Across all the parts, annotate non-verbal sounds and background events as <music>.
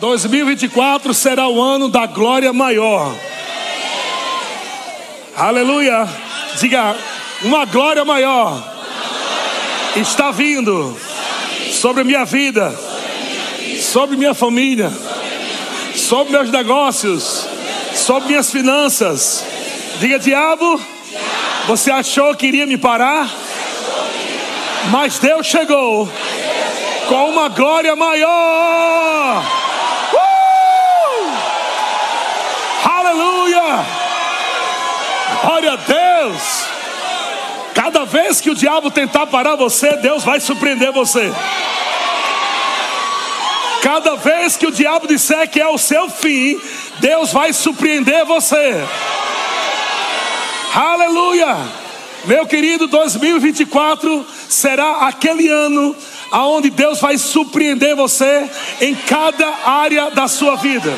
2024 será o ano da glória maior. Aleluia. Diga, uma glória maior está vindo sobre minha vida, sobre minha família, sobre meus negócios, sobre minhas finanças. Diga, diabo, você achou que iria me parar? Mas Deus chegou com uma glória maior. Uh! Aleluia! Glória a Deus! Cada vez que o diabo tentar parar você, Deus vai surpreender você. Cada vez que o diabo disser que é o seu fim, Deus vai surpreender você. Aleluia! Meu querido, 2024 será aquele ano aonde Deus vai surpreender você em cada área da sua vida.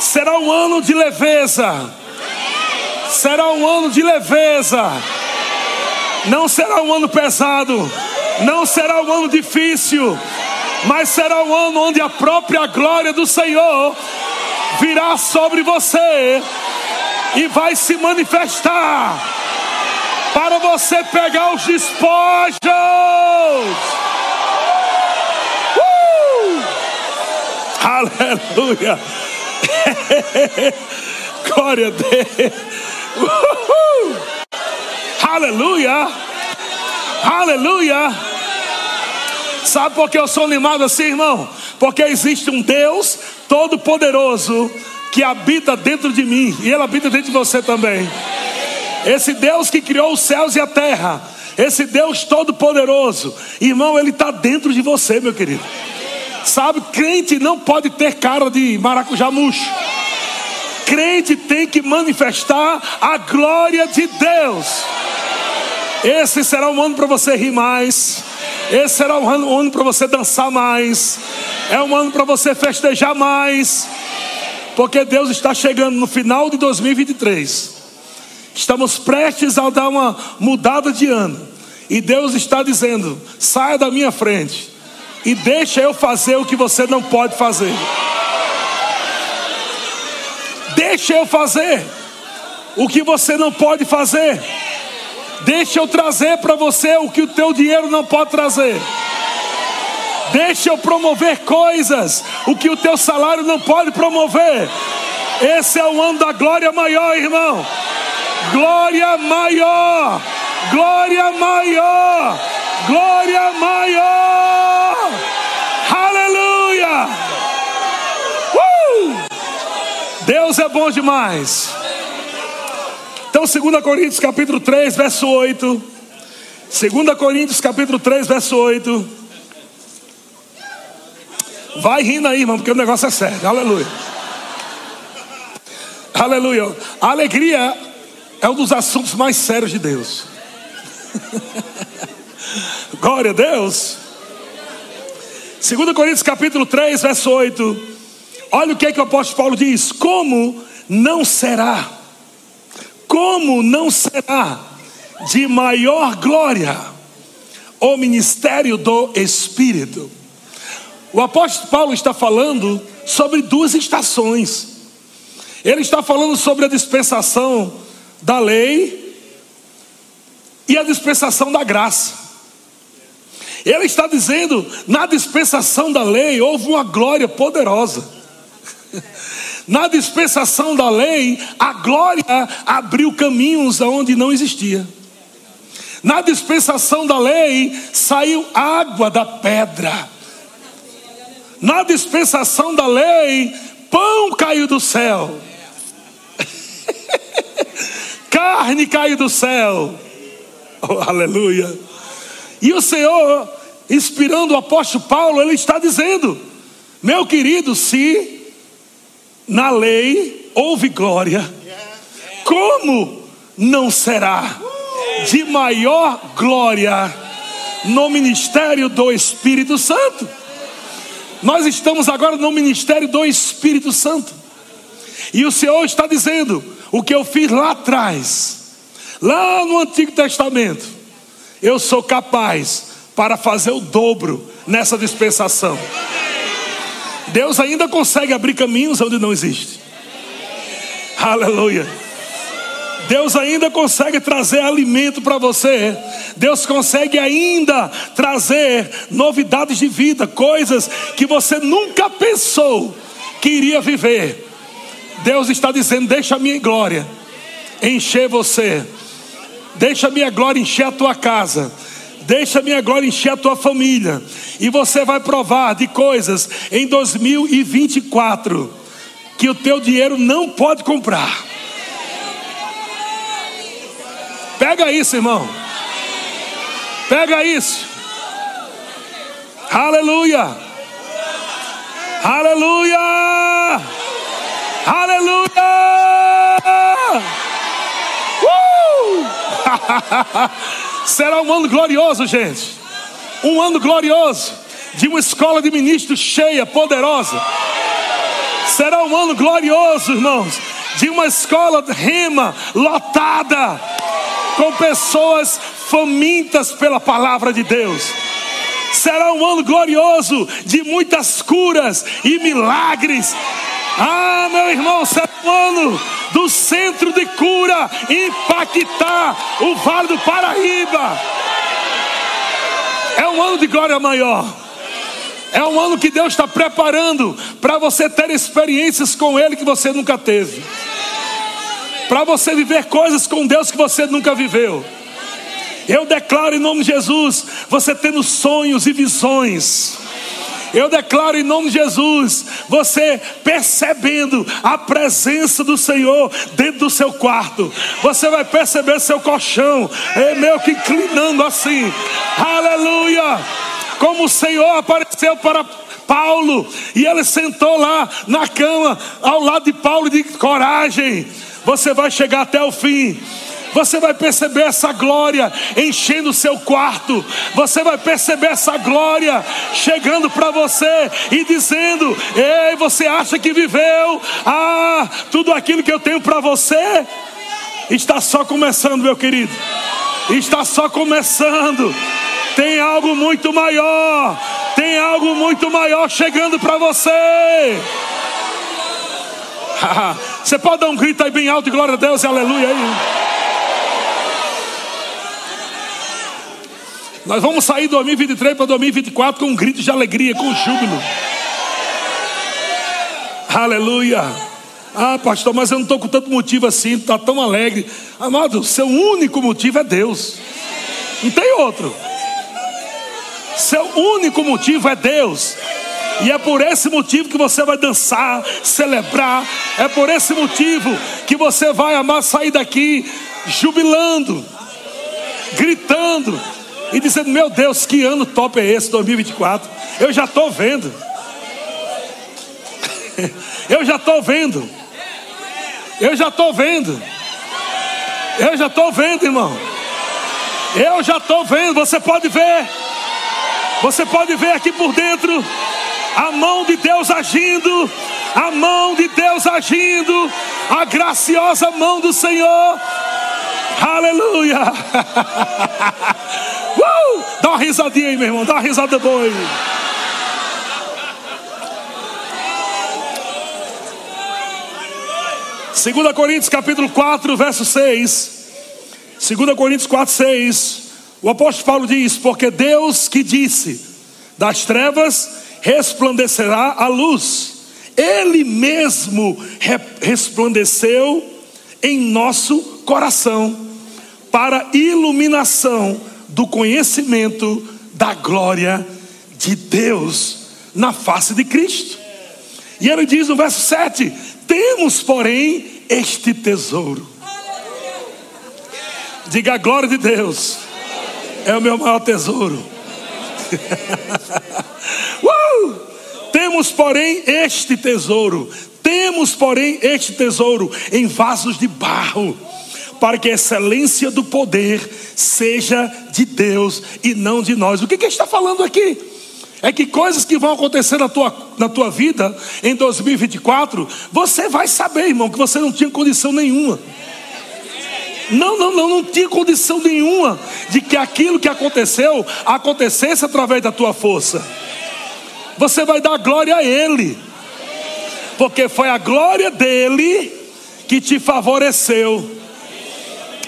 Será um ano de leveza. Será um ano de leveza. Não será um ano pesado. Não será um ano difícil. Mas será um ano onde a própria glória do Senhor virá sobre você e vai se manifestar para você pegar os despojos. Uh! Aleluia. <laughs> Glória a Deus. Aleluia. Aleluia. Sabe por que eu sou animado assim, irmão? Porque existe um Deus todo-poderoso que habita dentro de mim e ele habita dentro de você também. Esse Deus que criou os céus e a terra, esse Deus todo-poderoso, irmão, ele está dentro de você, meu querido. Sabe, crente não pode ter cara de maracujá murcho. Crente tem que manifestar a glória de Deus. Esse será um ano para você rir mais. Esse será um ano, um ano para você dançar mais. É um ano para você festejar mais. Porque Deus está chegando no final de 2023. Estamos prestes a dar uma mudada de ano. E Deus está dizendo: saia da minha frente e deixa eu fazer o que você não pode fazer. Deixa eu fazer o que você não pode fazer. Deixa eu trazer para você o que o teu dinheiro não pode trazer. Deixa eu promover coisas, o que o teu salário não pode promover. Esse é o ano da glória maior, irmão. Glória maior, glória maior, glória maior. Aleluia. Uh! Deus é bom demais. Então, 2 Coríntios capítulo 3, verso 8. 2 Coríntios capítulo 3, verso 8. Vai rindo aí, irmão, porque o negócio é sério. Aleluia. Aleluia. A alegria é um dos assuntos mais sérios de Deus. <laughs> Glória a Deus. 2 Coríntios capítulo 3, verso 8. Olha o que, é que o apóstolo Paulo diz: Como não será, como não será de maior glória o ministério do Espírito? O apóstolo Paulo está falando sobre duas estações. Ele está falando sobre a dispensação da lei e a dispensação da graça. Ele está dizendo, na dispensação da lei houve uma glória poderosa. Na dispensação da lei, a glória abriu caminhos aonde não existia. Na dispensação da lei, saiu água da pedra na dispensação da lei, pão caiu do céu, <laughs> carne caiu do céu, oh, aleluia. E o Senhor, inspirando o apóstolo Paulo, ele está dizendo: meu querido, se na lei houve glória, como não será de maior glória no ministério do Espírito Santo? Nós estamos agora no ministério do Espírito Santo. E o Senhor está dizendo: o que eu fiz lá atrás, lá no Antigo Testamento, eu sou capaz para fazer o dobro nessa dispensação. Deus ainda consegue abrir caminhos onde não existe. Aleluia. Deus ainda consegue trazer alimento para você. Deus consegue ainda trazer novidades de vida, coisas que você nunca pensou que iria viver. Deus está dizendo: Deixa a minha glória encher você, deixa a minha glória encher a tua casa. Deixa minha glória encher a tua família. E você vai provar de coisas em 2024 que o teu dinheiro não pode comprar. Pega isso, irmão. Pega isso. Aleluia. Aleluia. Aleluia. Uh! <laughs> Será um ano glorioso, gente. Um ano glorioso de uma escola de ministros cheia, poderosa. Será um ano glorioso, irmãos, de uma escola rema lotada, com pessoas famintas pela palavra de Deus. Será um ano glorioso de muitas curas e milagres. Ah, meu irmão, será um ano do centro de cura impactar o Vale do Paraíba. É um ano de glória maior. É um ano que Deus está preparando para você ter experiências com Ele que você nunca teve. Para você viver coisas com Deus que você nunca viveu. Eu declaro em nome de Jesus, você tendo sonhos e visões. Eu declaro em nome de Jesus, você percebendo a presença do Senhor dentro do seu quarto. Você vai perceber seu colchão, é meio que inclinando assim. Aleluia! Como o Senhor apareceu para Paulo e ele sentou lá na cama ao lado de Paulo de coragem. Você vai chegar até o fim. Você vai perceber essa glória enchendo o seu quarto. Você vai perceber essa glória chegando para você e dizendo: Ei, você acha que viveu? Ah, tudo aquilo que eu tenho para você está só começando, meu querido. Está só começando. Tem algo muito maior. Tem algo muito maior chegando para você. <laughs> Você pode dar um grito aí bem alto e glória a Deus e aleluia aí. Nós vamos sair de 2023 para 2024 com um grito de alegria, com júbilo. Aleluia. Ah, pastor, mas eu não estou com tanto motivo assim, está tão alegre. Amado, seu único motivo é Deus. Não tem outro. Seu único motivo é Deus. E é por esse motivo que você vai dançar, celebrar. É por esse motivo que você vai amar sair daqui jubilando, gritando, e dizendo: Meu Deus, que ano top é esse, 2024? Eu já estou <laughs> vendo. Eu já estou vendo. Eu já estou vendo. Eu já estou vendo, irmão. Eu já estou vendo. Você pode ver. Você pode ver aqui por dentro a mão de Deus agindo. A mão de Deus agindo. A graciosa mão do Senhor. Aleluia. <laughs> Uh! Dá uma risadinha aí, meu irmão. Dá uma risada boa aí. Segunda Coríntios capítulo 4, verso 6. Segunda Coríntios 4, 6. O apóstolo Paulo diz: Porque Deus que disse, das trevas resplandecerá a luz. Ele mesmo resplandeceu em nosso coração para iluminação do conhecimento da glória de Deus na face de Cristo. E ele diz no verso 7: Temos, porém, este tesouro. Diga a glória de Deus, é o meu maior tesouro. <laughs> uh! Temos, porém, este tesouro. Temos, porém, este tesouro em vasos de barro para que a excelência do poder seja de Deus e não de nós. O que, que está falando aqui? É que coisas que vão acontecer na tua, na tua vida em 2024, você vai saber, irmão, que você não tinha condição nenhuma. Não, não, não, não tinha condição nenhuma de que aquilo que aconteceu acontecesse através da tua força. você vai dar glória a Ele, porque foi a glória dele que te favoreceu,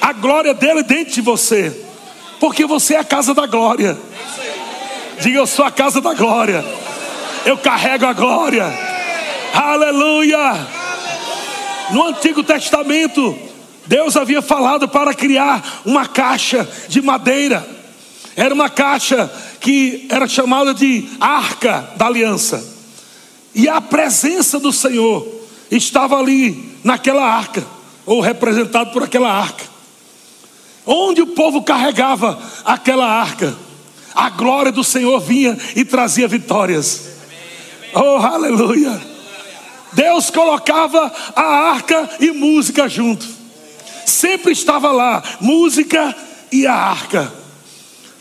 a glória dele dentro de você, porque você é a casa da glória. Diga, eu sou a casa da glória, eu carrego a glória, aleluia. No Antigo Testamento, Deus havia falado para criar uma caixa de madeira. Era uma caixa que era chamada de arca da aliança. E a presença do Senhor estava ali naquela arca, ou representado por aquela arca. Onde o povo carregava aquela arca, a glória do Senhor vinha e trazia vitórias. Oh, aleluia! Deus colocava a arca e música junto sempre estava lá, música e a arca.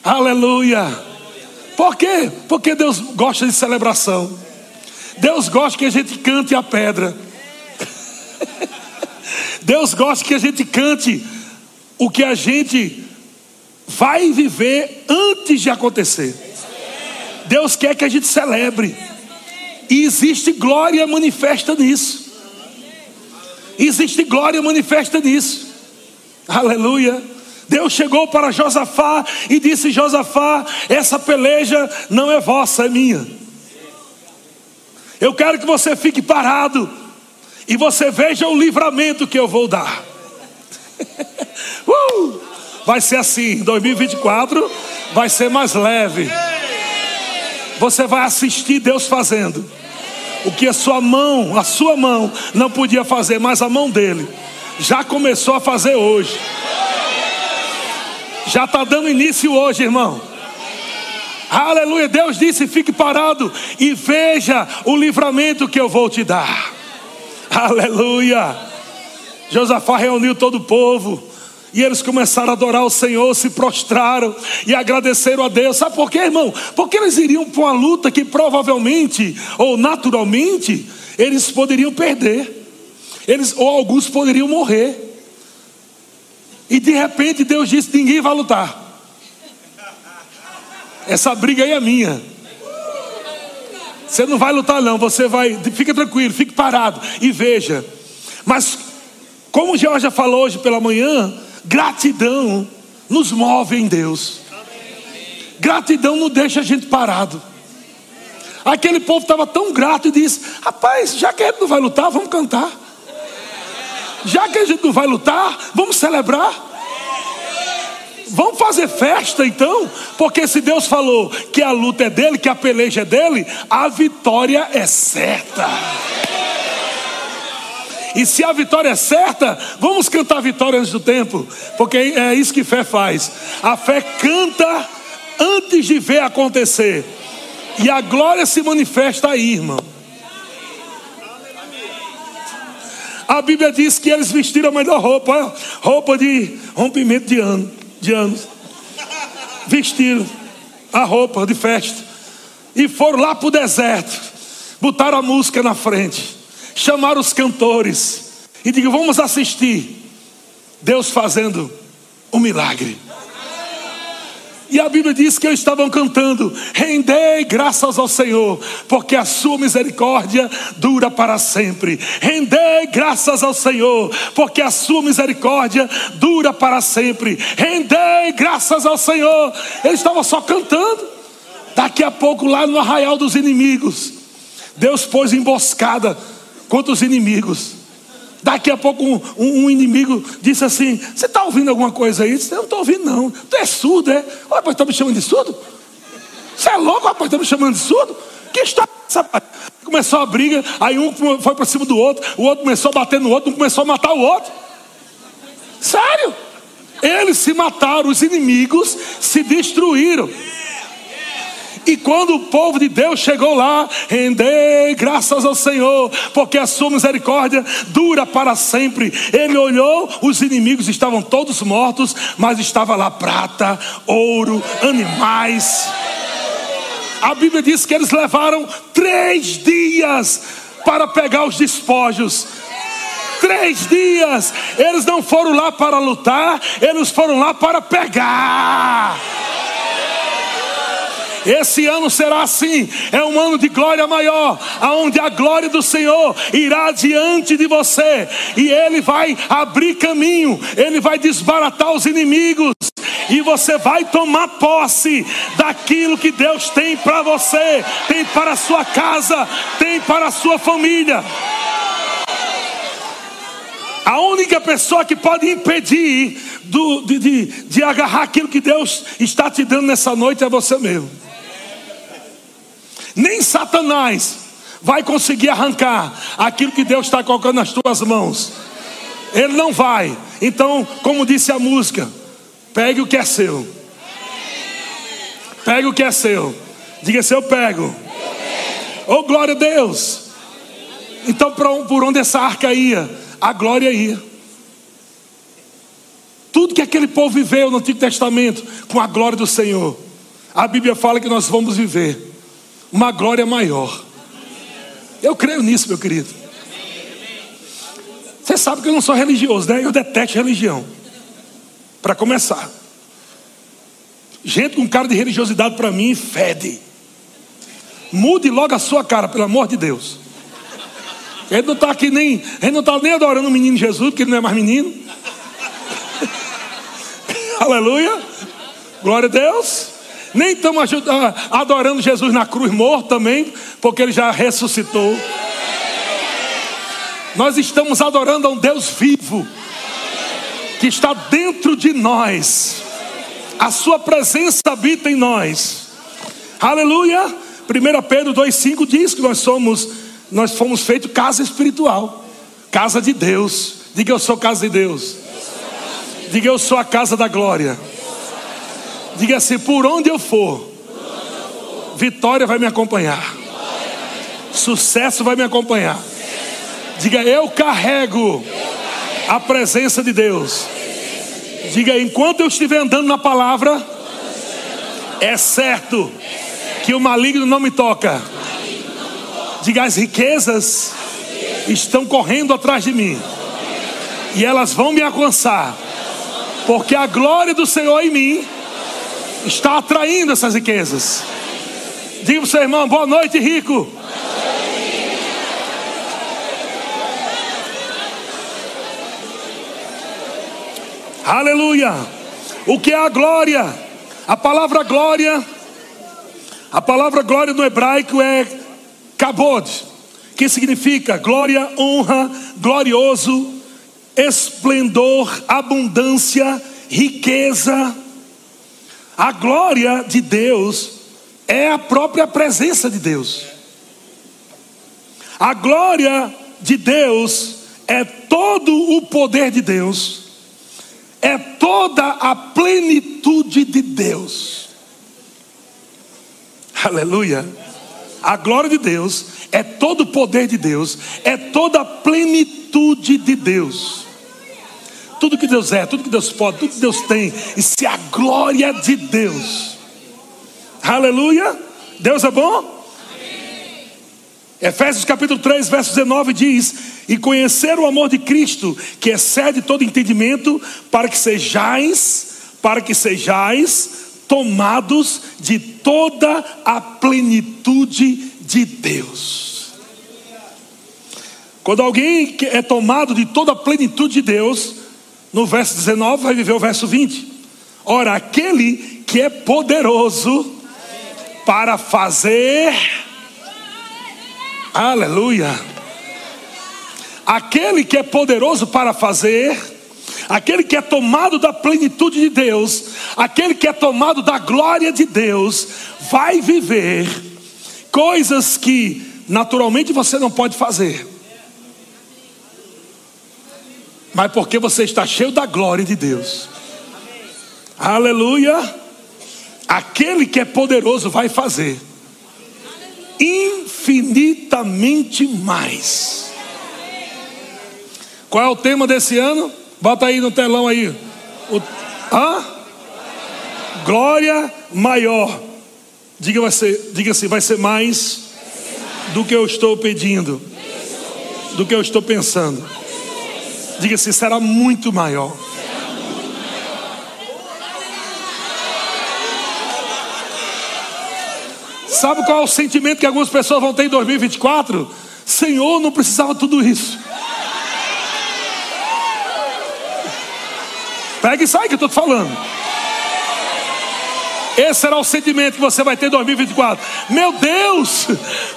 Aleluia. Por quê? Porque Deus gosta de celebração. Deus gosta que a gente cante a pedra. <laughs> Deus gosta que a gente cante o que a gente vai viver antes de acontecer. Deus quer que a gente celebre. E existe glória manifesta nisso. Existe glória manifesta nisso. Aleluia. Deus chegou para Josafá e disse: Josafá, essa peleja não é vossa, é minha. Eu quero que você fique parado e você veja o livramento que eu vou dar. <laughs> uh! Vai ser assim, 2024 vai ser mais leve. Você vai assistir Deus fazendo o que a sua mão, a sua mão não podia fazer, mas a mão dele já começou a fazer hoje. Já está dando início hoje, irmão. Aleluia. Deus disse: fique parado e veja o livramento que eu vou te dar. Aleluia. Josafá reuniu todo o povo. E eles começaram a adorar o Senhor, se prostraram e agradeceram a Deus. Sabe por quê, irmão? Porque eles iriam para uma luta que provavelmente ou naturalmente eles poderiam perder. Eles ou alguns poderiam morrer. E de repente Deus disse: ninguém vai lutar. Essa briga aí é minha. Você não vai lutar, não. Você vai. Fica tranquilo, fique parado e veja. Mas, como o Georgia falou hoje pela manhã, gratidão nos move em Deus. Gratidão não deixa a gente parado. Aquele povo estava tão grato e disse: Rapaz, já que a gente não vai lutar, vamos cantar já que a gente não vai lutar, vamos celebrar. Vamos fazer festa então, porque se Deus falou que a luta é dele, que a peleja é dele, a vitória é certa. E se a vitória é certa, vamos cantar vitória antes do tempo, porque é isso que fé faz. A fé canta antes de ver acontecer, e a glória se manifesta aí, irmão. A Bíblia diz que eles vestiram a melhor roupa, roupa de rompimento de, ano, de anos. Vestiram a roupa de festa e foram lá para o deserto, botaram a música na frente, chamaram os cantores e digo: vamos assistir Deus fazendo um milagre. E a Bíblia diz que eles estavam cantando: Rendei graças ao Senhor, porque a sua misericórdia dura para sempre. Rendei graças ao Senhor, porque a sua misericórdia dura para sempre. Rendei graças ao Senhor. Eles estavam só cantando. Daqui a pouco, lá no arraial dos inimigos, Deus pôs emboscada contra os inimigos. Daqui a pouco um, um, um inimigo disse assim: Você está ouvindo alguma coisa aí? Eu disse, não estou ouvindo, não. Tu é surdo, é? Olha, rapaz, está me chamando de surdo? Você é louco, rapaz, está me chamando de surdo? Que história é essa? Começou a briga, aí um foi para cima do outro, o outro começou a bater no outro, um começou a matar o outro. Sério? Eles se mataram, os inimigos se destruíram. E quando o povo de Deus chegou lá, rendei graças ao Senhor, porque a sua misericórdia dura para sempre. Ele olhou, os inimigos estavam todos mortos, mas estava lá prata, ouro, animais. A Bíblia diz que eles levaram três dias para pegar os despojos. Três dias, eles não foram lá para lutar, eles foram lá para pegar. Esse ano será assim, é um ano de glória maior, aonde a glória do Senhor irá diante de você e ele vai abrir caminho, ele vai desbaratar os inimigos e você vai tomar posse daquilo que Deus tem para você, tem para a sua casa, tem para a sua família. A única pessoa que pode impedir do, de, de, de agarrar aquilo que Deus está te dando nessa noite é você mesmo. Nem Satanás vai conseguir arrancar aquilo que Deus está colocando nas tuas mãos. Ele não vai. Então, como disse a música, pegue o que é seu. Pegue o que é seu. Diga se eu pego. Oh, glória a Deus. Então, por onde essa arca ia, a glória ia. Tudo que aquele povo viveu no Antigo Testamento com a glória do Senhor, a Bíblia fala que nós vamos viver uma glória maior. Eu creio nisso, meu querido. Você sabe que eu não sou religioso, né? Eu detesto religião. Para começar. Gente com cara de religiosidade para mim fede. Mude logo a sua cara, pelo amor de Deus. Ele não está aqui nem, ele não está nem adorando o menino Jesus, porque ele não é mais menino. <laughs> Aleluia. Glória a Deus. Nem estamos adorando Jesus na cruz morto também, porque ele já ressuscitou. Nós estamos adorando a um Deus vivo, que está dentro de nós. A sua presença habita em nós. Aleluia. 1 Pedro 2,5 diz que nós somos, nós fomos feitos casa espiritual, casa de Deus. Diga eu sou casa de Deus. Diga eu sou a casa da glória. Diga assim: por onde eu for, vitória vai me acompanhar, sucesso vai me acompanhar. Diga eu carrego a presença de Deus. Diga enquanto eu estiver andando na palavra, é certo que o maligno não me toca. Diga as riquezas estão correndo atrás de mim e elas vão me alcançar, porque a glória do Senhor em mim está atraindo essas riquezas. Diga para o seu irmão, boa noite, rico. Aleluia. O que é a glória? A palavra glória, a palavra glória no hebraico é kabod, que significa glória, honra, glorioso, esplendor, abundância, riqueza. A glória de Deus é a própria presença de Deus. A glória de Deus é todo o poder de Deus, é toda a plenitude de Deus. Aleluia. A glória de Deus é todo o poder de Deus, é toda a plenitude de Deus. Tudo que Deus é, tudo que Deus pode, tudo que Deus tem, isso é a glória de Deus. Aleluia. Deus é bom? Efésios capítulo 3, verso 19 diz: E conhecer o amor de Cristo, que excede todo entendimento, para que sejais, para que sejais tomados de toda a plenitude de Deus. Quando alguém é tomado de toda a plenitude de Deus, no verso 19 vai viver o verso 20. Ora, aquele que é poderoso para fazer. Aleluia. Aquele que é poderoso para fazer, aquele que é tomado da plenitude de Deus, aquele que é tomado da glória de Deus, vai viver coisas que naturalmente você não pode fazer. Mas porque você está cheio da glória de Deus. Aleluia. Aquele que é poderoso vai fazer infinitamente mais. Qual é o tema desse ano? Bota aí no telão aí. O? Glória maior. Diga, vai ser, diga assim, vai ser mais do que eu estou pedindo, do que eu estou pensando. Diga assim: será muito maior. Sabe qual é o sentimento que algumas pessoas vão ter em 2024? Senhor, não precisava tudo isso. Pega isso aí que eu estou te falando. Esse será o sentimento que você vai ter em 2024. Meu Deus,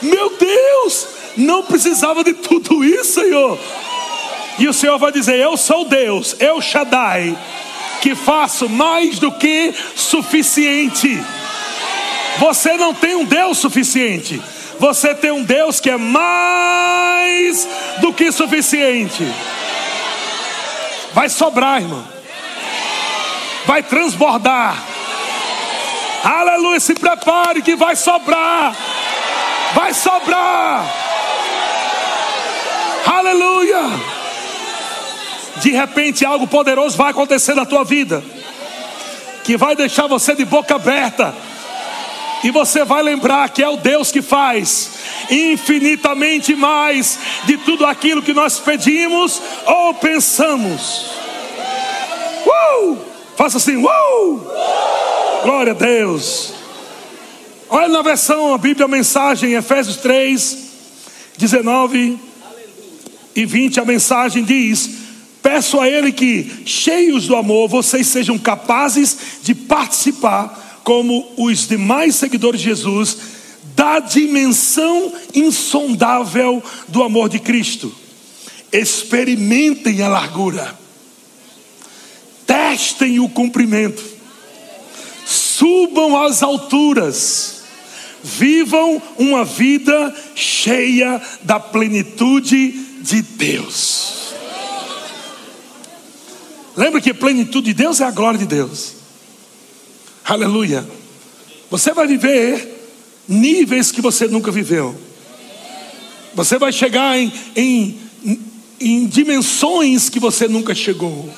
meu Deus, não precisava de tudo isso, Senhor. E o Senhor vai dizer: Eu sou Deus, eu Shaddai, que faço mais do que suficiente. Você não tem um Deus suficiente. Você tem um Deus que é mais do que suficiente. Vai sobrar, irmão. Vai transbordar. Aleluia, se prepare que vai sobrar. Vai sobrar. Aleluia. De repente algo poderoso vai acontecer na tua vida. Que vai deixar você de boca aberta e você vai lembrar que é o Deus que faz infinitamente mais de tudo aquilo que nós pedimos ou pensamos. Uh! Faça assim, uh! Glória a Deus. Olha na versão, a Bíblia, a mensagem, Efésios 3, 19 e 20, a mensagem diz: Peço a Ele que, cheios do amor, vocês sejam capazes de participar como os demais seguidores de Jesus, da dimensão insondável do amor de Cristo. Experimentem a largura, testem o comprimento, subam às alturas, vivam uma vida cheia da plenitude de Deus. Lembra que a plenitude de Deus é a glória de Deus. Aleluia. Você vai viver níveis que você nunca viveu. Você vai chegar em, em, em dimensões que você nunca chegou.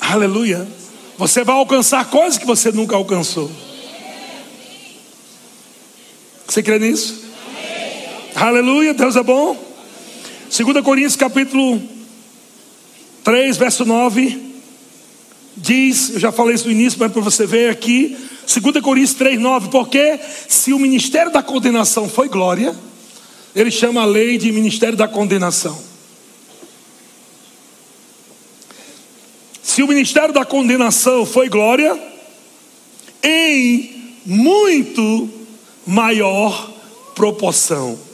Aleluia. Você vai alcançar coisas que você nunca alcançou. Você crê nisso? Aleluia, Deus é bom. 2 Coríntios capítulo 3, verso 9 diz, eu já falei isso no início, mas para você ver aqui, 2 Coríntios 3,9, porque se o ministério da condenação foi glória, ele chama a lei de ministério da condenação. Se o ministério da condenação foi glória, em muito maior proporção.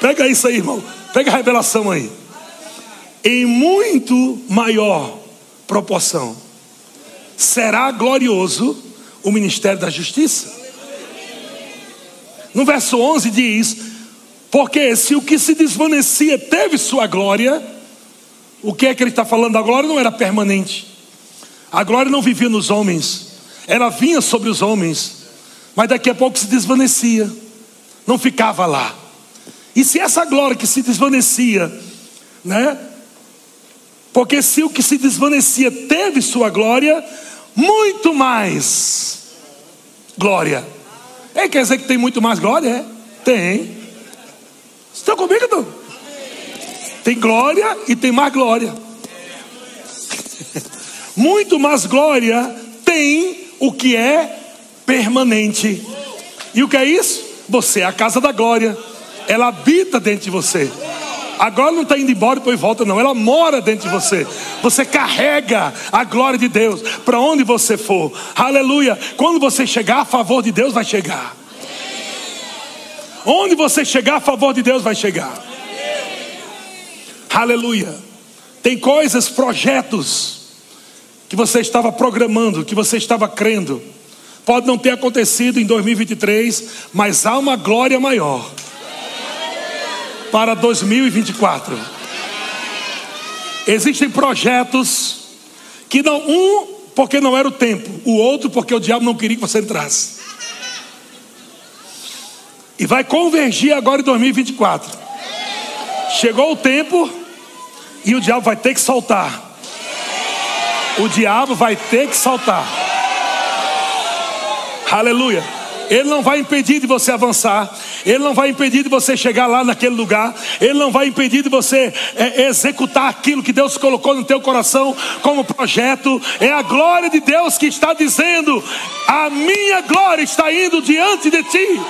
Pega isso aí, irmão. Pega a revelação aí em muito maior proporção. Será glorioso o ministério da justiça. No verso 11 diz: Porque se o que se desvanecia teve sua glória, o que é que ele está falando? A glória não era permanente, a glória não vivia nos homens, ela vinha sobre os homens, mas daqui a pouco se desvanecia, não ficava lá. E se essa glória que se desvanecia, né, porque se o que se desvanecia teve sua glória, muito mais glória. É, quer dizer que tem muito mais glória? É? Tem. Estão comigo, não? Tem glória e tem mais glória. <laughs> muito mais glória tem o que é permanente. E o que é isso? Você é a casa da glória. Ela habita dentro de você. Agora não está indo embora e depois volta, não. Ela mora dentro de você. Você carrega a glória de Deus para onde você for. Aleluia. Quando você chegar, a favor de Deus vai chegar. Onde você chegar, a favor de Deus vai chegar. Aleluia. Tem coisas, projetos que você estava programando, que você estava crendo. Pode não ter acontecido em 2023, mas há uma glória maior para 2024. Existem projetos que não um porque não era o tempo, o outro porque o diabo não queria que você entrasse. E vai convergir agora em 2024. Chegou o tempo e o diabo vai ter que soltar. O diabo vai ter que soltar. Aleluia. Ele não vai impedir de você avançar. Ele não vai impedir de você chegar lá naquele lugar. Ele não vai impedir de você é, executar aquilo que Deus colocou no teu coração como projeto. É a glória de Deus que está dizendo: a minha glória está indo diante de ti.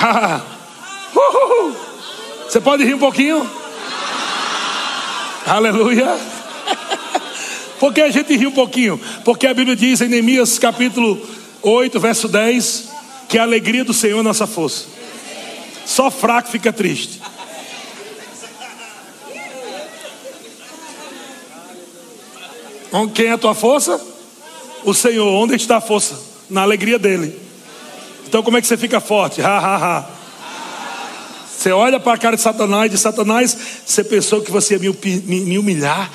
<laughs> Você pode rir um pouquinho? Aleluia. Por que a gente ri um pouquinho? Porque a Bíblia diz em Neemias capítulo 8, verso 10, que a alegria do Senhor é nossa força. Só fraco fica triste. Quem é a tua força? O Senhor. Onde está a força? Na alegria dele. Então como é que você fica forte? Ha, ha, ha. Você olha para a cara de Satanás e diz: Satanás, você pensou que você ia me humilhar,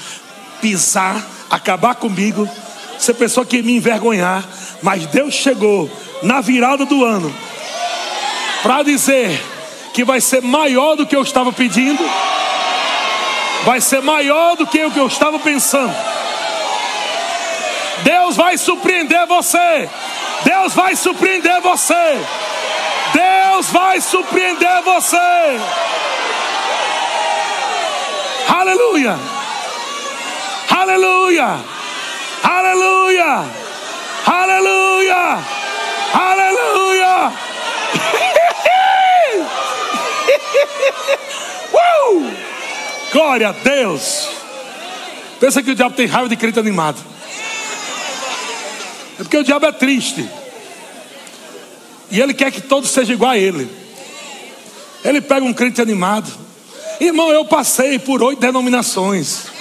pisar, acabar comigo. Você pensou que me envergonhar, mas Deus chegou na virada do ano para dizer que vai ser maior do que eu estava pedindo, vai ser maior do que o que eu estava pensando. Deus vai surpreender você. Deus vai surpreender você. Deus vai surpreender você. Aleluia. Aleluia! Aleluia! Aleluia! Aleluia! <laughs> Glória a Deus! Pensa que o diabo tem raiva de crente animado. É porque o diabo é triste. E ele quer que todos sejam igual a ele. Ele pega um crente animado. Irmão, eu passei por oito denominações.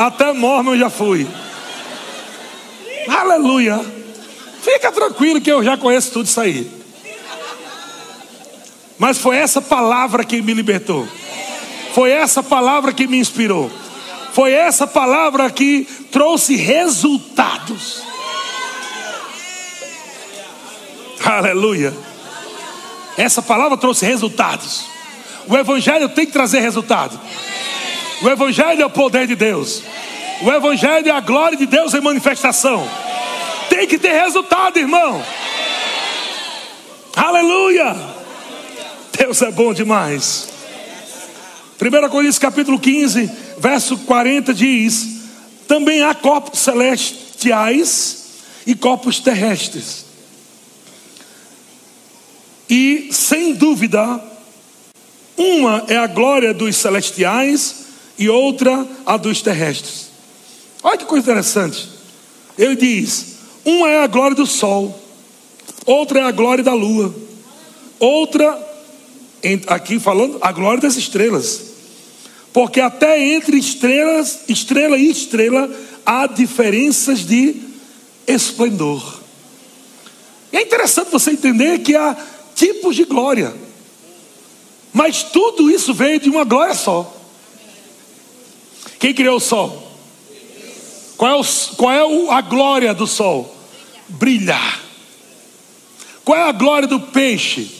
Até mormon já fui. Aleluia. Fica tranquilo que eu já conheço tudo isso aí. Mas foi essa palavra que me libertou. Foi essa palavra que me inspirou. Foi essa palavra que trouxe resultados. Aleluia. Essa palavra trouxe resultados. O Evangelho tem que trazer resultado. O Evangelho é o poder de Deus. O Evangelho é a glória de Deus em manifestação. Tem que ter resultado, irmão. Aleluia. Deus é bom demais. 1 Coríntios capítulo 15, verso 40 diz: Também há corpos celestiais e corpos terrestres. E sem dúvida, uma é a glória dos celestiais e outra a dos terrestres. Olha que coisa interessante. Ele diz: uma é a glória do sol, outra é a glória da lua, outra, aqui falando, a glória das estrelas. Porque até entre estrelas, estrela e estrela, há diferenças de esplendor. É interessante você entender que há tipos de glória, mas tudo isso veio de uma glória só. Quem criou o sol? Qual é, o, qual é a glória do sol? Brilhar. Qual é a glória do peixe?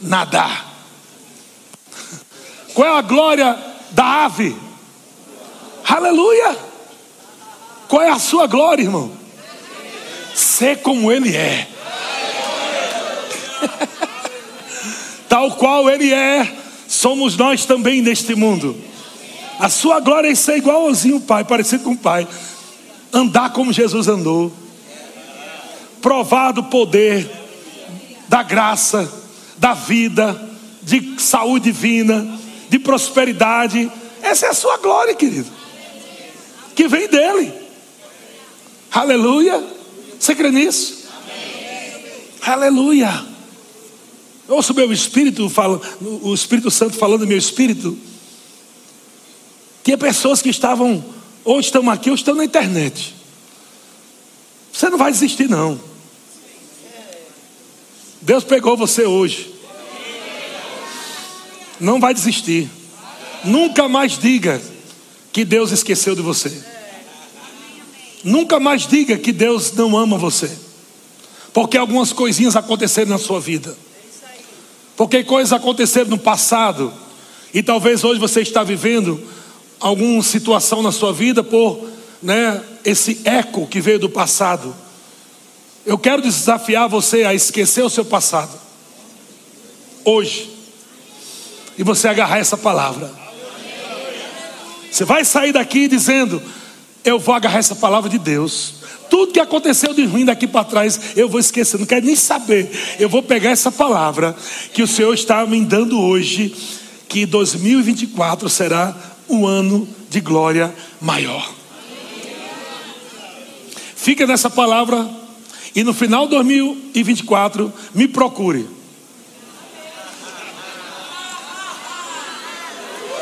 Nadar. Qual é a glória da ave? Aleluia. Qual é a sua glória, irmão? Ser como ele é. <laughs> Tal qual ele é, somos nós também neste mundo. A sua glória é ser igualzinho o Pai, parecido com o Pai. Andar como Jesus andou. Provar do poder, da graça, da vida, de saúde divina, de prosperidade. Essa é a sua glória, querido. Que vem dele. Aleluia. Você crê nisso? Aleluia. Ouço meu espírito, fala, o Espírito Santo falando meu espírito. Tinha pessoas que estavam, ou estão aqui, ou estão na internet. Você não vai desistir, não. Deus pegou você hoje. Não vai desistir. Nunca mais diga que Deus esqueceu de você. Nunca mais diga que Deus não ama você. Porque algumas coisinhas aconteceram na sua vida. Porque coisas aconteceram no passado. E talvez hoje você está vivendo alguma situação na sua vida por né, esse eco que veio do passado. Eu quero desafiar você a esquecer o seu passado. Hoje. E você agarrar essa palavra. Você vai sair daqui dizendo: Eu vou agarrar essa palavra de Deus. Tudo que aconteceu de ruim daqui para trás, eu vou esquecer, não quero nem saber. Eu vou pegar essa palavra que o Senhor está me dando hoje, que 2024 será um ano de glória maior. Fica nessa palavra e no final de 2024 me procure.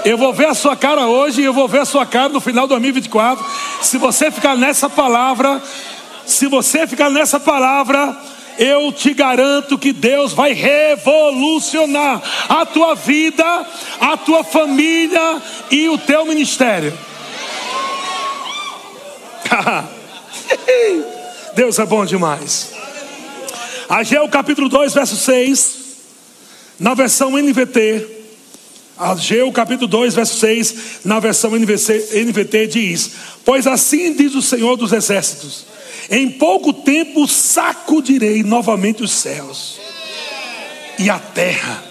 Eu vou ver a sua cara hoje e eu vou ver a sua cara no final de 2024. Se você ficar nessa palavra, se você ficar nessa palavra, eu te garanto que Deus vai revolucionar a tua vida, a tua família e o teu ministério. <laughs> Deus é bom demais. Ageu capítulo 2, verso 6, na versão NVT. Ageu capítulo 2, verso 6, na versão NVT, NVT diz: Pois assim diz o Senhor dos Exércitos: Em pouco tempo sacudirei novamente os céus, e a terra,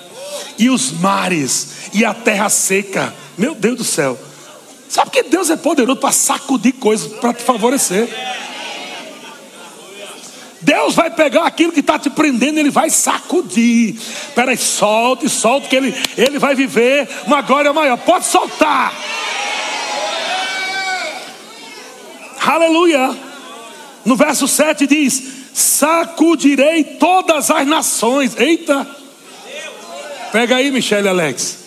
e os mares, e a terra seca. Meu Deus do céu. Sabe que Deus é poderoso para sacudir coisas para te favorecer. Deus vai pegar aquilo que está te prendendo, Ele vai sacudir. Peraí, solte, solte, que ele, ele vai viver uma glória maior. Pode soltar. Aleluia. No verso 7 diz: Sacudirei todas as nações. Eita. Pega aí, Michele Alex.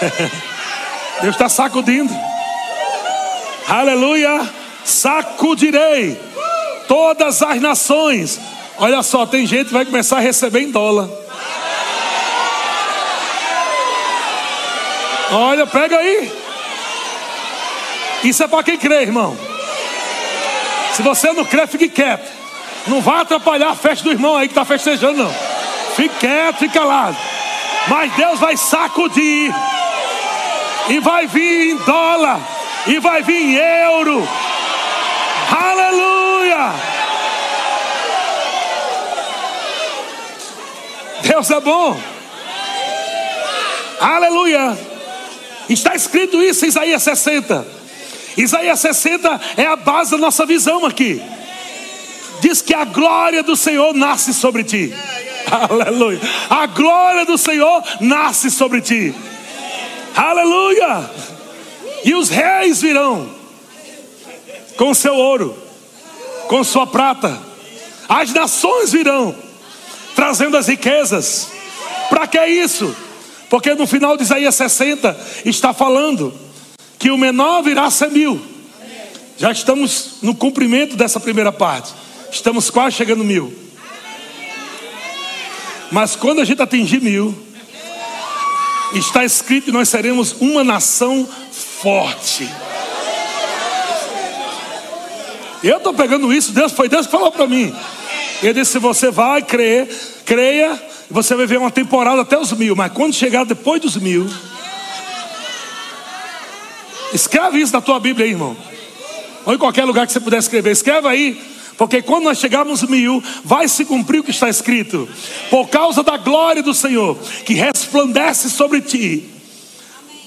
<laughs> Deus está sacudindo. Aleluia sacudirei todas as nações. Olha só, tem gente que vai começar a receber em dólar. Olha, pega aí. Isso é para quem crê, irmão. Se você não crê, fique quieto. Não vai atrapalhar a festa do irmão aí que está festejando, não. Fique quieto, fique calado. Mas Deus vai sacudir. E vai vir em dólar. E vai vir em euro Aleluia! Deus é bom. Aleluia! Está escrito isso em Isaías 60. Isaías 60 é a base da nossa visão aqui. Diz que a glória do Senhor nasce sobre ti. Aleluia. A glória do Senhor nasce sobre ti. Aleluia. E os reis virão com seu ouro, com sua prata. As nações virão, trazendo as riquezas. Para que isso? Porque no final de Isaías 60 está falando que o menor virá a ser mil. Já estamos no cumprimento dessa primeira parte. Estamos quase chegando mil. Mas quando a gente atingir mil, está escrito que nós seremos uma nação forte. Eu estou pegando isso, Deus foi Deus que falou para mim. Ele disse: se você vai crer, creia, você vai ver uma temporada até os mil, mas quando chegar depois dos mil, escreve isso na tua Bíblia aí, irmão. Ou em qualquer lugar que você puder escrever, escreve aí. Porque quando nós chegarmos mil, vai se cumprir o que está escrito. Por causa da glória do Senhor, que resplandece sobre ti.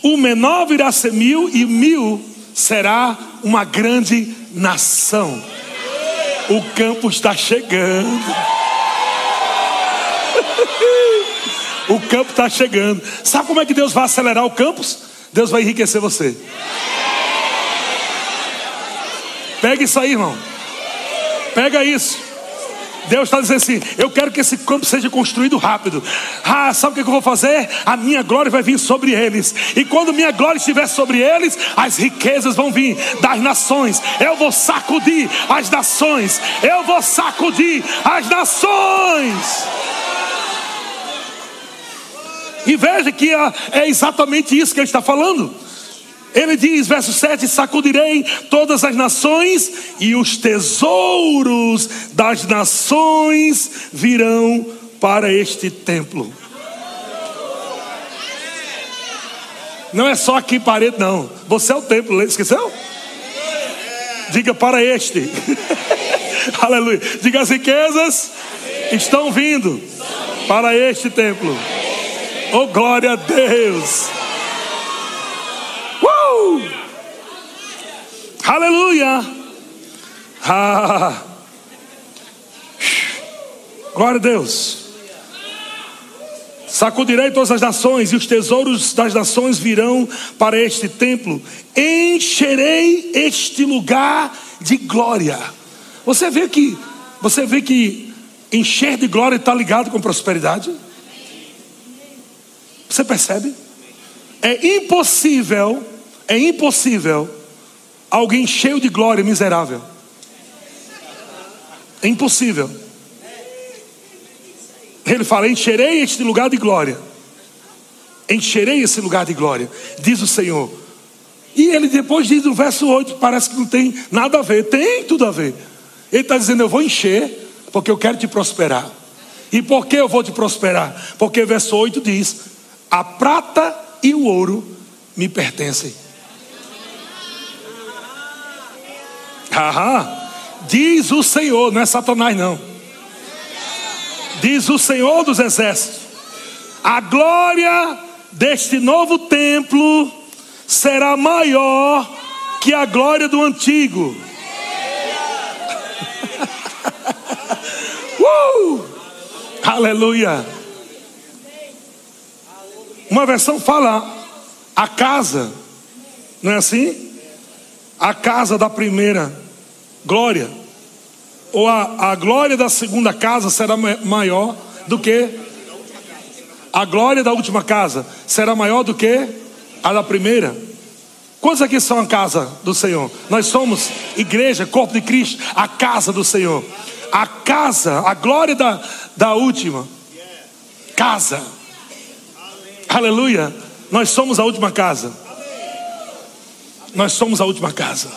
O menor virá ser mil, e mil será uma grande nação. O campo está chegando. <laughs> o campo está chegando. Sabe como é que Deus vai acelerar o campus? Deus vai enriquecer você. Pega isso aí, irmão. Pega isso. Deus está dizendo assim: eu quero que esse campo seja construído rápido. Ah, sabe o que eu vou fazer? A minha glória vai vir sobre eles. E quando minha glória estiver sobre eles, as riquezas vão vir das nações. Eu vou sacudir as nações. Eu vou sacudir as nações. E veja que é, é exatamente isso que ele está falando. Ele diz, verso 7: Sacudirei todas as nações, e os tesouros das nações virão para este templo. Não é só aqui parede, não. Você é o templo, esqueceu? Diga para este. <laughs> Aleluia. Diga as riquezas estão vindo para este templo. Oh, glória a Deus. Uh! Aleluia. Ah. Glória a Deus. Sacudirei todas as nações, e os tesouros das nações virão para este templo. Encherei este lugar de glória. Você vê que, você vê que encher de glória está ligado com prosperidade? Você percebe? É impossível, é impossível alguém cheio de glória miserável. É impossível. Ele fala: Encherei este lugar de glória. Encherei esse lugar de glória, diz o Senhor. E ele depois diz no verso 8, parece que não tem nada a ver, tem tudo a ver. Ele está dizendo: Eu vou encher, porque eu quero te prosperar. E por que eu vou te prosperar? Porque verso 8 diz: A prata e o ouro me pertencem. Aham. Diz o Senhor, não é Satanás, não. Diz o Senhor dos Exércitos: a glória deste novo templo será maior que a glória do antigo. <laughs> uh! Aleluia. Uma versão fala a casa, não é assim? A casa da primeira glória ou a, a glória da segunda casa será maior do que a glória da última casa será maior do que a da primeira. Quantos aqui são a casa do Senhor? Nós somos igreja, corpo de Cristo, a casa do Senhor. A casa, a glória da, da última casa. Aleluia. Nós somos a última casa. Nós somos a última casa.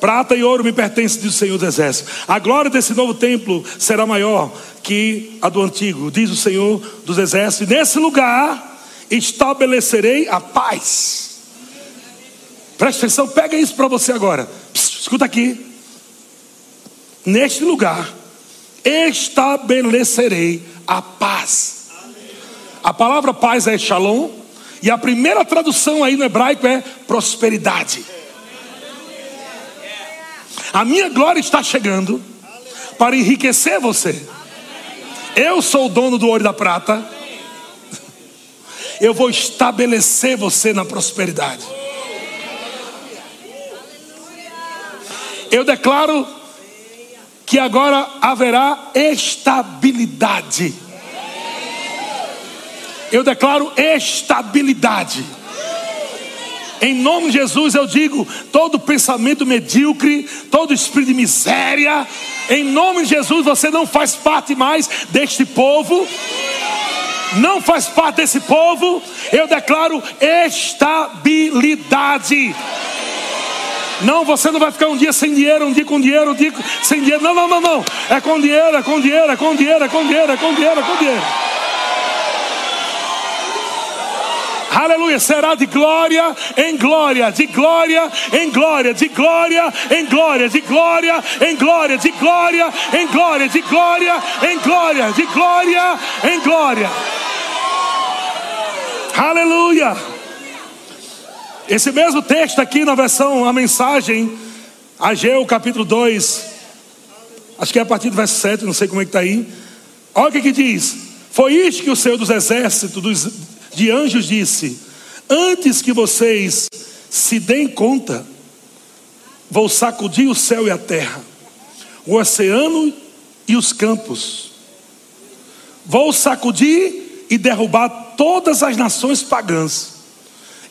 Prata e ouro me pertencem, diz o Senhor dos Exércitos. A glória desse novo templo será maior que a do antigo, diz o Senhor dos Exércitos. Nesse lugar estabelecerei a paz. Preste atenção, pega isso para você agora. Escuta aqui. Neste lugar estabelecerei a paz. A palavra paz é shalom. E a primeira tradução aí no hebraico é prosperidade. A minha glória está chegando para enriquecer você. Eu sou o dono do ouro e da prata. Eu vou estabelecer você na prosperidade. Eu declaro que agora haverá estabilidade. Eu declaro estabilidade. Em nome de Jesus eu digo: todo pensamento medíocre, todo espírito de miséria, em nome de Jesus você não faz parte mais deste povo. Não faz parte desse povo, eu declaro estabilidade. Não, você não vai ficar um dia sem dinheiro, um dia com dinheiro, um dia sem dinheiro. Não, não, não, não. É com dinheiro, é com dinheiro, é com dinheiro, é com dinheiro, é com dinheiro, é com dinheiro. Aleluia, será de glória em glória, de glória em glória, de glória em glória, de glória em glória, de glória em glória, de glória em glória, de glória em glória. Aleluia. Esse mesmo texto aqui na versão, a mensagem, Ageu capítulo 2, acho que é a partir do verso 7, não sei como é que está aí. Olha o que, que diz: Foi isto que o Senhor dos exércitos, dos de anjos disse: Antes que vocês se deem conta, vou sacudir o céu e a terra, o oceano e os campos. Vou sacudir e derrubar todas as nações pagãs.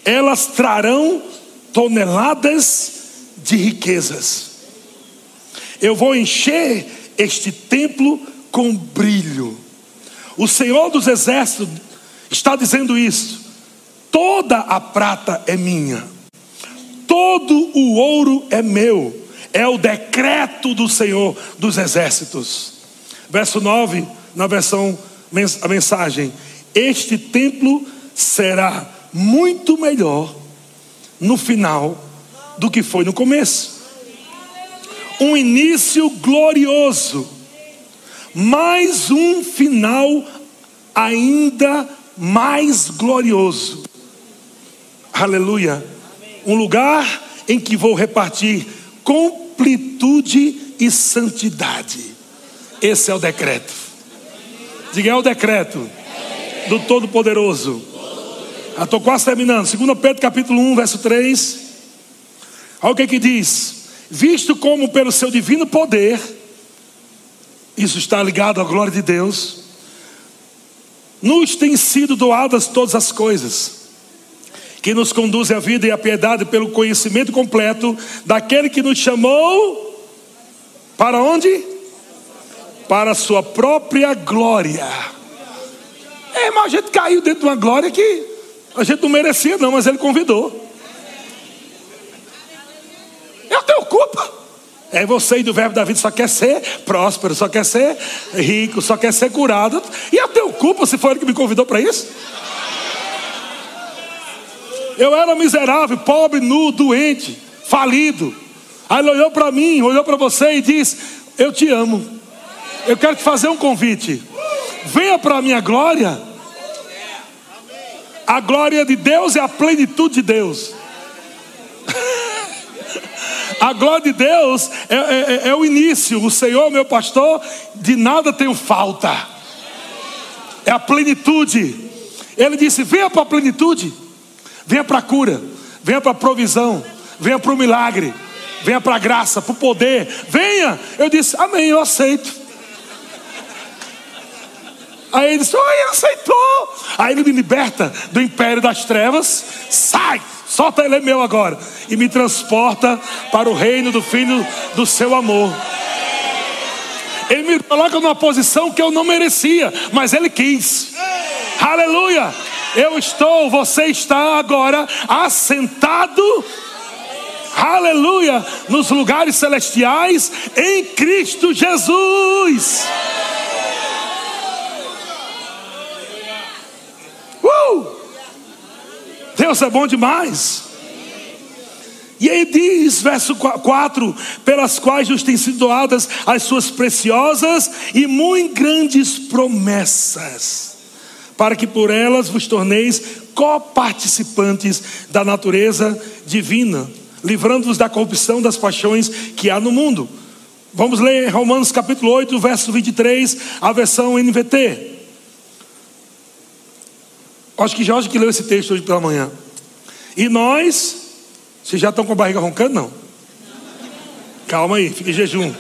Elas trarão toneladas de riquezas. Eu vou encher este templo com brilho. O Senhor dos Exércitos está dizendo isso. Toda a prata é minha, todo o ouro é meu, é o decreto do Senhor dos exércitos. Verso 9, na versão a mensagem: Este templo será muito melhor no final do que foi no começo. Um início glorioso, mais um final ainda mais glorioso. Aleluia. Um lugar em que vou repartir completude e santidade. Esse é o decreto. Diga, é o decreto do Todo-Poderoso. Estou quase terminando. 2 Pedro capítulo 1, verso 3. Olha o que, que diz. Visto como pelo seu divino poder, isso está ligado à glória de Deus, nos têm sido doadas todas as coisas, que nos conduzem à vida e à piedade pelo conhecimento completo daquele que nos chamou para onde? Para a sua própria glória. É, mas a gente caiu dentro de uma glória que a gente não merecia, não, mas ele convidou. Eu tenho culpa. É você e do verbo da vida só quer ser próspero, só quer ser rico, só quer ser curado. E eu tenho culpa se foi ele que me convidou para isso? Eu era miserável, pobre, nu, doente, falido. Aí ele olhou para mim, olhou para você e disse: Eu te amo. Eu quero te fazer um convite. Venha para a minha glória. A glória de Deus é a plenitude de Deus. <laughs> A glória de Deus é, é, é, é o início. O Senhor, meu pastor, de nada tenho falta. É a plenitude. Ele disse: venha para a plenitude, venha para a cura, venha para a provisão, venha para o milagre, venha para a graça, para o poder. Venha. Eu disse: Amém, eu aceito. Aí ele disse: Oh, ele aceitou. Aí ele me liberta do império das trevas. Sai, solta ele é meu agora. E me transporta para o reino do filho do seu amor. Ele me coloca numa posição que eu não merecia, mas ele quis. Aleluia! Eu estou, você está agora assentado aleluia, nos lugares celestiais em Cristo Jesus. Deus é bom demais. E aí diz, verso 4: pelas quais nos têm sido doadas as suas preciosas e muito grandes promessas, para que por elas vos torneis coparticipantes da natureza divina, livrando-vos da corrupção das paixões que há no mundo. Vamos ler Romanos capítulo 8, verso 23, a versão NVT. Acho que Jorge que leu esse texto hoje pela manhã. E nós, vocês já estão com a barriga roncando? Não. Calma aí, fique em jejum.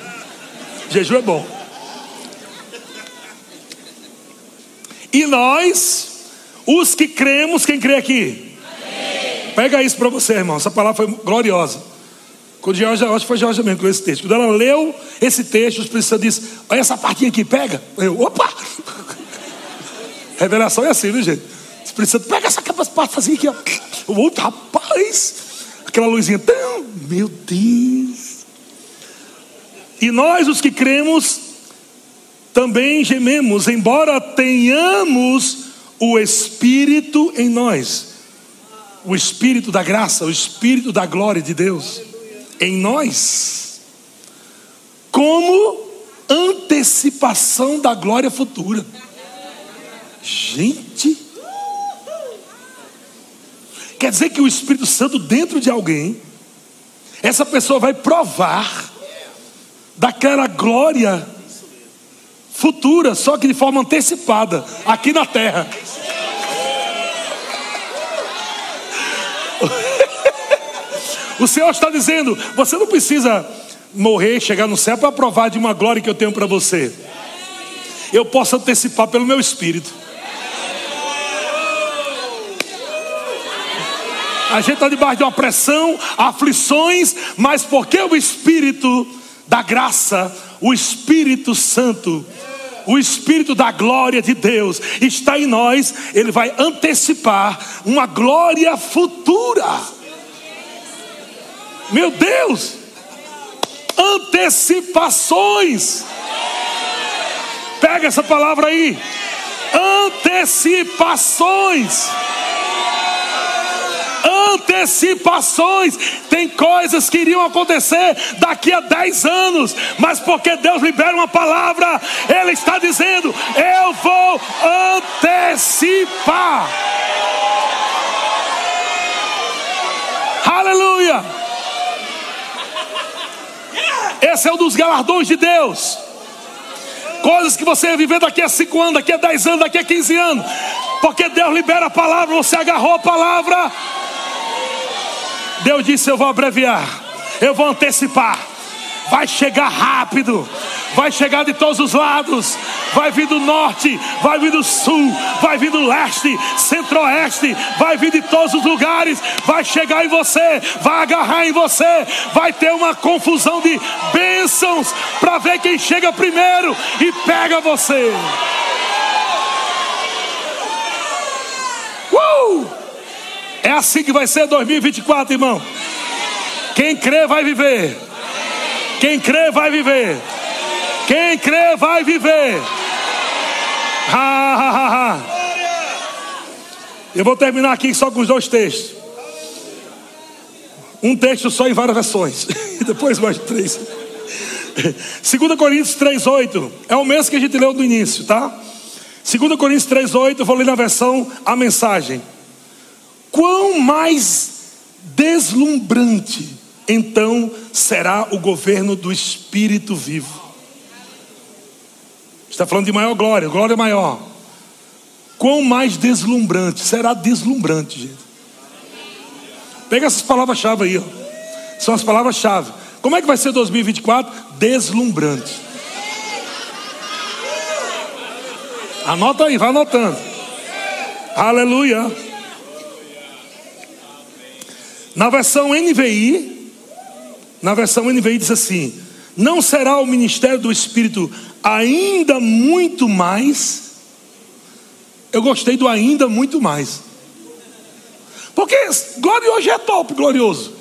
Jejum é bom. E nós, os que cremos, quem crê aqui? Amém. Pega isso para você, irmão. Essa palavra foi gloriosa. Quando Jorge, acho que foi Jorge mesmo que leu esse texto. Quando ela leu esse texto, o Espírito Santo disse: Olha essa partinha aqui, pega. Eu, opa! <laughs> Revelação é assim, viu, gente? Espírito Santo, pega essa capa para fazer aqui, ó. O outro, rapaz, aquela luzinha, tão, meu Deus. E nós, os que cremos, também gememos, embora tenhamos o Espírito em nós, o Espírito da graça, o Espírito da glória de Deus em nós, como antecipação da glória futura. Gente, Quer dizer que o Espírito Santo dentro de alguém, essa pessoa vai provar daquela glória futura, só que de forma antecipada, aqui na terra. <laughs> O Senhor está dizendo: você não precisa morrer, chegar no céu para provar de uma glória que eu tenho para você. Eu posso antecipar pelo meu espírito. A gente está debaixo de uma pressão, aflições, mas porque o Espírito da graça, o Espírito Santo, o Espírito da glória de Deus está em nós, ele vai antecipar uma glória futura. Meu Deus, antecipações. Pega essa palavra aí. Antecipações antecipações. Tem coisas que iriam acontecer daqui a 10 anos, mas porque Deus libera uma palavra, Ele está dizendo: Eu vou antecipar. Aleluia! Esse é um dos galardões de Deus. Coisas que você vai viver daqui a 5 anos, daqui a 10 anos, daqui a 15 anos. Porque Deus libera a palavra, você agarrou a palavra. Deus disse: Eu vou abreviar, eu vou antecipar. Vai chegar rápido, vai chegar de todos os lados, vai vir do norte, vai vir do sul, vai vir do leste, centro-oeste, vai vir de todos os lugares, vai chegar em você, vai agarrar em você, vai ter uma confusão de bênçãos para ver quem chega primeiro e pega você. Uh! É assim que vai ser 2024, irmão. Quem crê vai viver. Quem crê vai viver. Quem crê vai viver. Ha, ha, ha. Eu vou terminar aqui só com os dois textos. Um texto só em várias versões. E <laughs> depois mais três. 2 Coríntios 3,8. É o mesmo que a gente leu no início, tá? 2 Coríntios 3,8. Eu vou ler na versão a mensagem. Quão mais deslumbrante então será o governo do Espírito vivo. Está falando de maior glória, glória maior. Quão mais deslumbrante, será deslumbrante, gente. Pega essas palavras-chave aí, ó. São as palavras-chave. Como é que vai ser 2024? Deslumbrante. Anota aí, vai anotando. Aleluia. Na versão NVI, na versão NVI diz assim: Não será o ministério do Espírito ainda muito mais. Eu gostei do ainda muito mais. Porque glorioso é top, glorioso.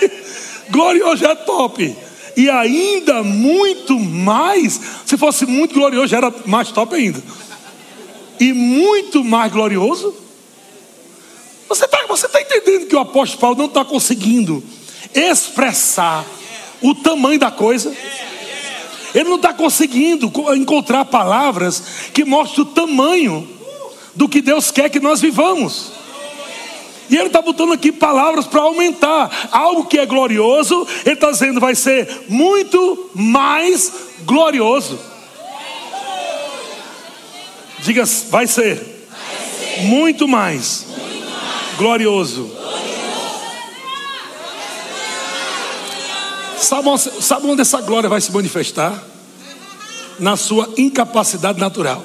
<laughs> glorioso é top. E ainda muito mais. Se fosse muito glorioso, era mais top ainda. E muito mais glorioso. Você está você tá entendendo que o apóstolo Paulo não está conseguindo expressar o tamanho da coisa. Ele não está conseguindo encontrar palavras que mostrem o tamanho do que Deus quer que nós vivamos. E ele está botando aqui palavras para aumentar algo que é glorioso. Ele está dizendo vai ser muito mais glorioso. Diga, vai ser, vai ser. Muito, mais glorioso. Sabe onde, essa glória vai se manifestar? Na sua incapacidade natural.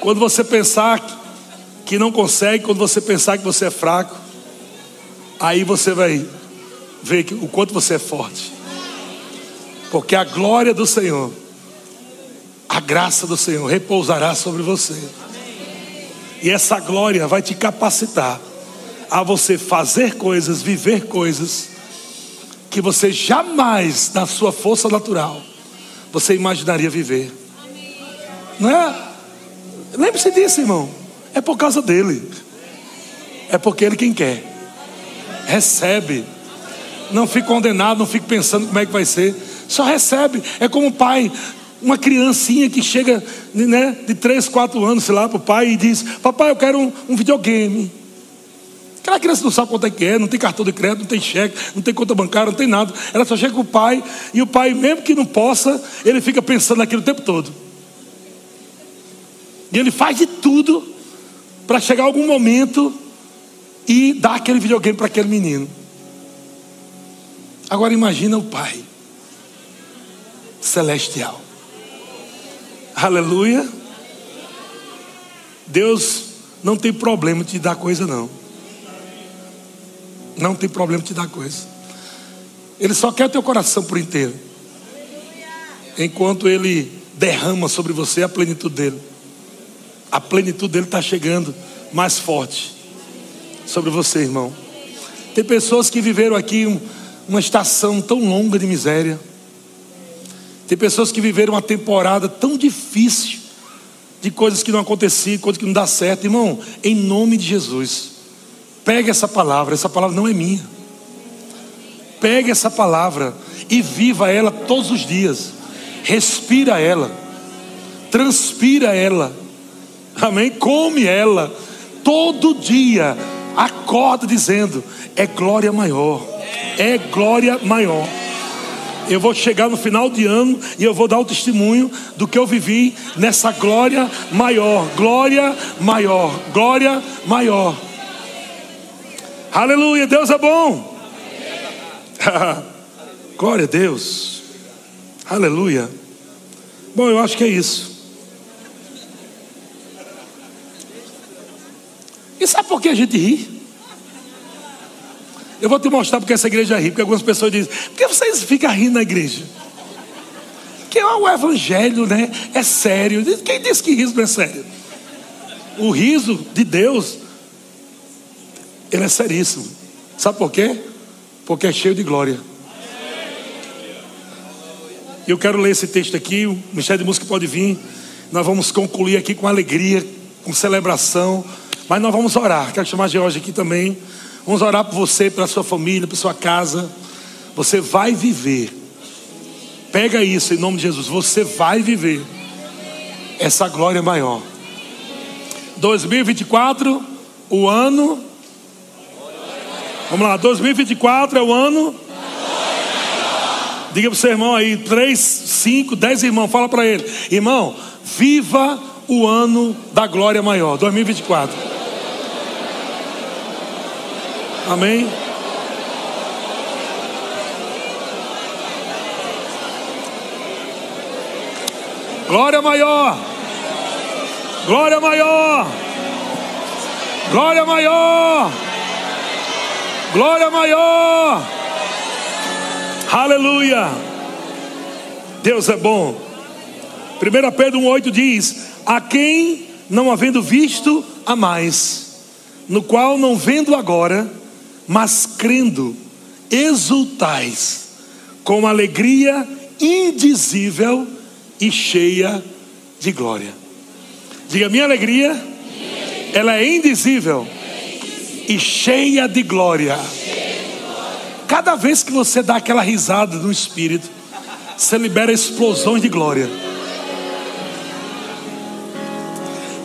Quando você pensar que não consegue, quando você pensar que você é fraco, aí você vai ver o quanto você é forte. Porque a glória do Senhor, a graça do Senhor repousará sobre você. E essa glória vai te capacitar a você fazer coisas, viver coisas que você jamais, na sua força natural, você imaginaria viver. Não é? Lembre-se disso, irmão. É por causa dele. É porque ele quem quer. Recebe. Não fique condenado, não fique pensando como é que vai ser. Só recebe. É como o pai, uma criancinha que chega né, de 3, 4 anos, sei lá, para o pai e diz: Papai, eu quero um, um videogame. Aquela criança não sabe quanto é que é, não tem cartão de crédito, não tem cheque, não tem conta bancária, não tem nada. Ela só chega com o pai, e o pai, mesmo que não possa, ele fica pensando naquilo o tempo todo. E ele faz de tudo para chegar algum momento e dar aquele videogame para aquele menino. Agora imagina o pai celestial. Aleluia. Deus não tem problema de dar coisa não. Não tem problema te dar coisa. Ele só quer teu coração por inteiro. Enquanto ele derrama sobre você a plenitude dele. A plenitude dele está chegando mais forte sobre você, irmão. Tem pessoas que viveram aqui uma estação tão longa de miséria. Tem pessoas que viveram uma temporada tão difícil de coisas que não aconteciam, coisas que não dá certo. Irmão, em nome de Jesus, pegue essa palavra, essa palavra não é minha. Pegue essa palavra e viva ela todos os dias. Respira ela, transpira ela, amém? Come ela, todo dia. Acorda dizendo: é glória maior, é glória maior. Eu vou chegar no final de ano e eu vou dar o testemunho do que eu vivi nessa glória maior, glória maior, glória maior. Aleluia, Deus é bom. <laughs> glória a Deus. Aleluia. Bom, eu acho que é isso. E sabe por que a gente ri? Eu vou te mostrar porque essa igreja ri, porque algumas pessoas dizem, por que vocês ficam rindo na igreja? Porque o evangelho, né, é sério. Quem disse que riso não é sério? O riso de Deus, ele é seríssimo. Sabe por quê? Porque é cheio de glória. Eu quero ler esse texto aqui, o Ministério de Música pode vir. Nós vamos concluir aqui com alegria, com celebração. Mas nós vamos orar. Quero chamar a George aqui também. Vamos orar por você, pela sua família, pela sua casa. Você vai viver. Pega isso em nome de Jesus. Você vai viver essa glória maior. 2024, o ano. Vamos lá, 2024 é o ano. Diga para o seu irmão aí, três, cinco, dez irmãos, fala para ele, irmão, viva o ano da glória maior, 2024. Amém? Glória maior. Glória maior. Glória maior. Glória maior. Aleluia. Deus é bom. 1 Pedro 1,8 diz: A quem não havendo visto, a mais, no qual não vendo agora, mas crendo, exultais com alegria indizível e cheia de glória. Diga, minha alegria, ela é indizível e cheia de glória. Cada vez que você dá aquela risada no espírito, você libera explosões de glória.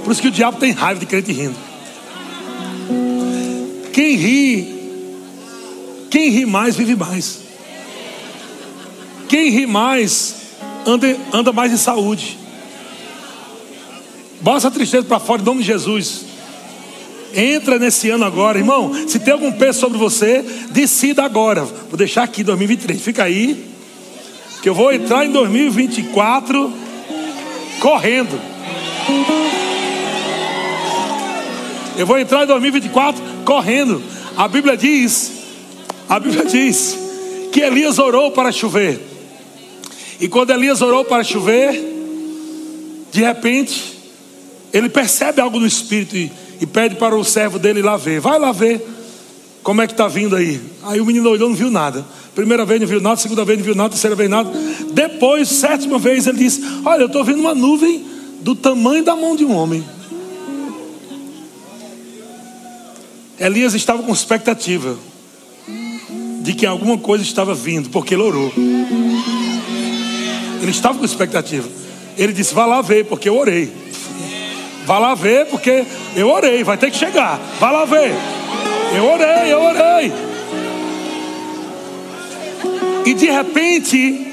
Por isso que o diabo tem raiva de crente rindo. Quem ri quem ri mais, vive mais. Quem ri mais, anda, anda mais em saúde. Bota essa tristeza para fora em nome de Jesus. Entra nesse ano agora, irmão. Se tem algum peso sobre você, decida agora. Vou deixar aqui 2023. Fica aí. Que eu vou entrar em 2024 correndo. Eu vou entrar em 2024 correndo. A Bíblia diz a Bíblia diz que Elias orou para chover. E quando Elias orou para chover, de repente, ele percebe algo no espírito e, e pede para o servo dele ir lá ver. Vai lá ver como é que está vindo aí. Aí o menino olhou, não viu nada. Primeira vez não viu nada, segunda vez não viu nada, terceira vez nada. Depois, sétima vez, ele disse: Olha, eu estou vendo uma nuvem do tamanho da mão de um homem. Elias estava com expectativa de que alguma coisa estava vindo, porque ele orou. Ele estava com expectativa. Ele disse: Vá lá ver, porque eu orei. Vá lá ver, porque eu orei. Vai ter que chegar. Vá lá ver. Eu orei, eu orei. E de repente,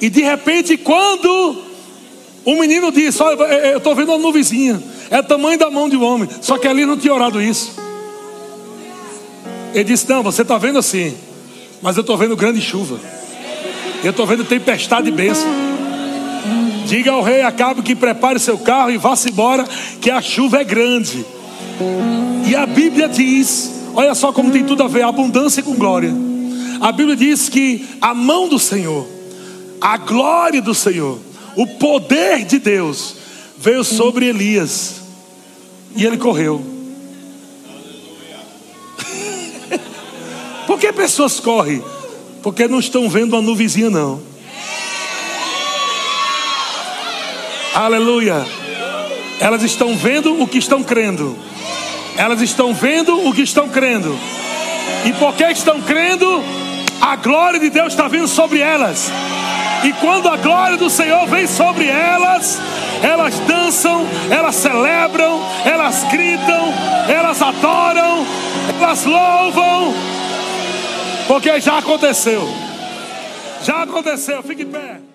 e de repente, quando o menino disse: Olha, eu estou vendo uma nuvenzinha, é tamanho da mão de um homem. Só que ali não tinha orado isso. Ele disse: Não, você está vendo assim, mas eu estou vendo grande chuva. Eu estou vendo tempestade e bênção. Diga ao rei Acabe que prepare seu carro e vá-se embora, que a chuva é grande. E a Bíblia diz: olha só como tem tudo a ver, abundância com glória. A Bíblia diz que a mão do Senhor, a glória do Senhor, o poder de Deus veio sobre Elias. E ele correu. Por que pessoas correm? Porque não estão vendo uma nuvenzinha, não. Aleluia. Elas estão vendo o que estão crendo. Elas estão vendo o que estão crendo. E porque estão crendo, a glória de Deus está vindo sobre elas. E quando a glória do Senhor vem sobre elas, elas dançam, elas celebram, elas gritam, elas adoram, elas louvam, porque já aconteceu. Já aconteceu, fique em pé.